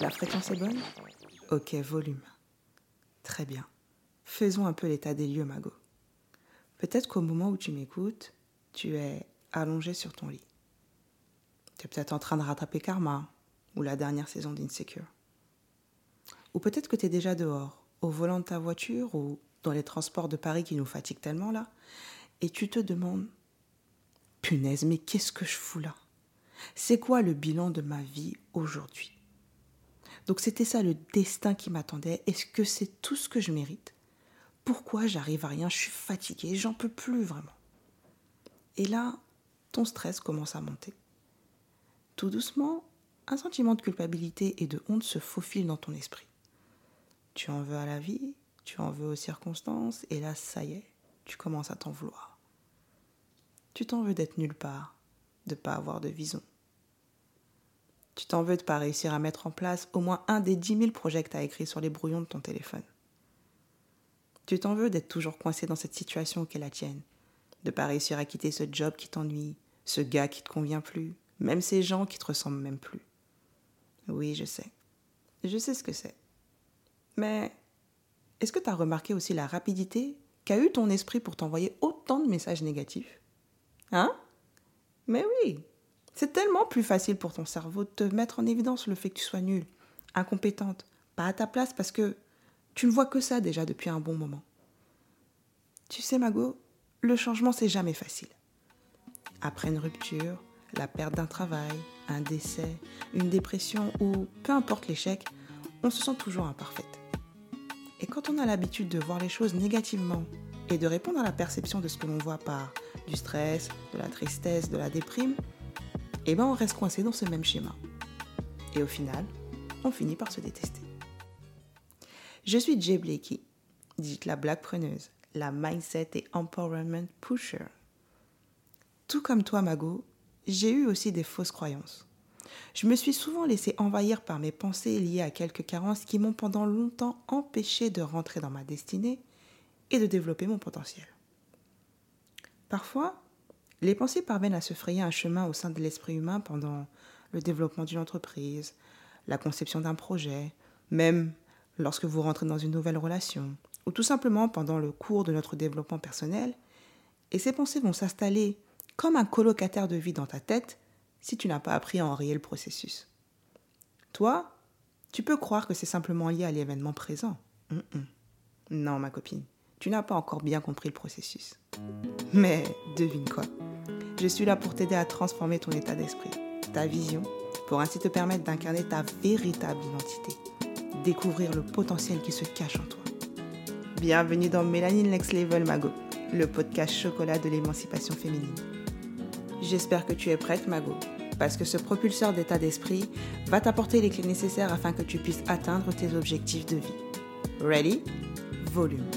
La fréquence est bonne? Ok, volume. Très bien. Faisons un peu l'état des lieux, Mago. Peut-être qu'au moment où tu m'écoutes, tu es allongé sur ton lit. Tu es peut-être en train de rattraper Karma ou la dernière saison d'Insecure. Ou peut-être que tu es déjà dehors, au volant de ta voiture ou dans les transports de Paris qui nous fatiguent tellement là, et tu te demandes Mais qu'est-ce que je fous là? C'est quoi le bilan de ma vie aujourd'hui? Donc c'était ça le destin qui m'attendait. Est-ce que c'est tout ce que je mérite? Pourquoi j'arrive à rien? Je suis fatiguée, j'en peux plus vraiment. Et là, ton stress commence à monter. Tout doucement, un sentiment de culpabilité et de honte se faufile dans ton esprit. Tu en veux à la vie, tu en veux aux circonstances, et là, ça y est, tu commences à t'en vouloir. Tu t'en veux d'être nulle part, de pas avoir de vision. Tu t'en veux de pas réussir à mettre en place au moins un des dix mille projets que tu as écrits sur les brouillons de ton téléphone. Tu t'en veux d'être toujours coincé dans cette situation qui est la tienne, de pas réussir à quitter ce job qui t'ennuie, ce gars qui te convient plus, même ces gens qui te ressemblent même plus. Oui, je sais. Je sais ce que c'est. Mais est-ce que tu as remarqué aussi la rapidité qu'a eu ton esprit pour t'envoyer autant de messages négatifs? Hein? Mais oui, c'est tellement plus facile pour ton cerveau de te mettre en évidence le fait que tu sois nulle, incompétente, pas à ta place parce que tu ne vois que ça déjà depuis un bon moment. Tu sais, Mago, le changement, c'est jamais facile. Après une rupture, la perte d'un travail, un décès, une dépression ou peu importe l'échec, on se sent toujours imparfaite. Et quand on a l'habitude de voir les choses négativement et de répondre à la perception de ce que l'on voit par du stress, de la tristesse, de la déprime, eh ben on reste coincé dans ce même schéma. Et au final, on finit par se détester. Je suis Jay Blakey, dite la blague preneuse, la mindset et empowerment pusher. Tout comme toi, Mago, j'ai eu aussi des fausses croyances. Je me suis souvent laissé envahir par mes pensées liées à quelques carences qui m'ont pendant longtemps empêché de rentrer dans ma destinée et de développer mon potentiel. Parfois, les pensées parviennent à se frayer un chemin au sein de l'esprit humain pendant le développement d'une entreprise, la conception d'un projet, même lorsque vous rentrez dans une nouvelle relation, ou tout simplement pendant le cours de notre développement personnel, et ces pensées vont s'installer comme un colocataire de vie dans ta tête si tu n'as pas appris à enrayer le processus. Toi, tu peux croire que c'est simplement lié à l'événement présent. Non, ma copine, tu n'as pas encore bien compris le processus. Mais devine quoi Je suis là pour t'aider à transformer ton état d'esprit, ta vision, pour ainsi te permettre d'incarner ta véritable identité, découvrir le potentiel qui se cache en toi. Bienvenue dans Mélanine Next Level Mago, le podcast chocolat de l'émancipation féminine. J'espère que tu es prête, Mago, parce que ce propulseur d'état d'esprit va t'apporter les clés nécessaires afin que tu puisses atteindre tes objectifs de vie. Ready? Volume.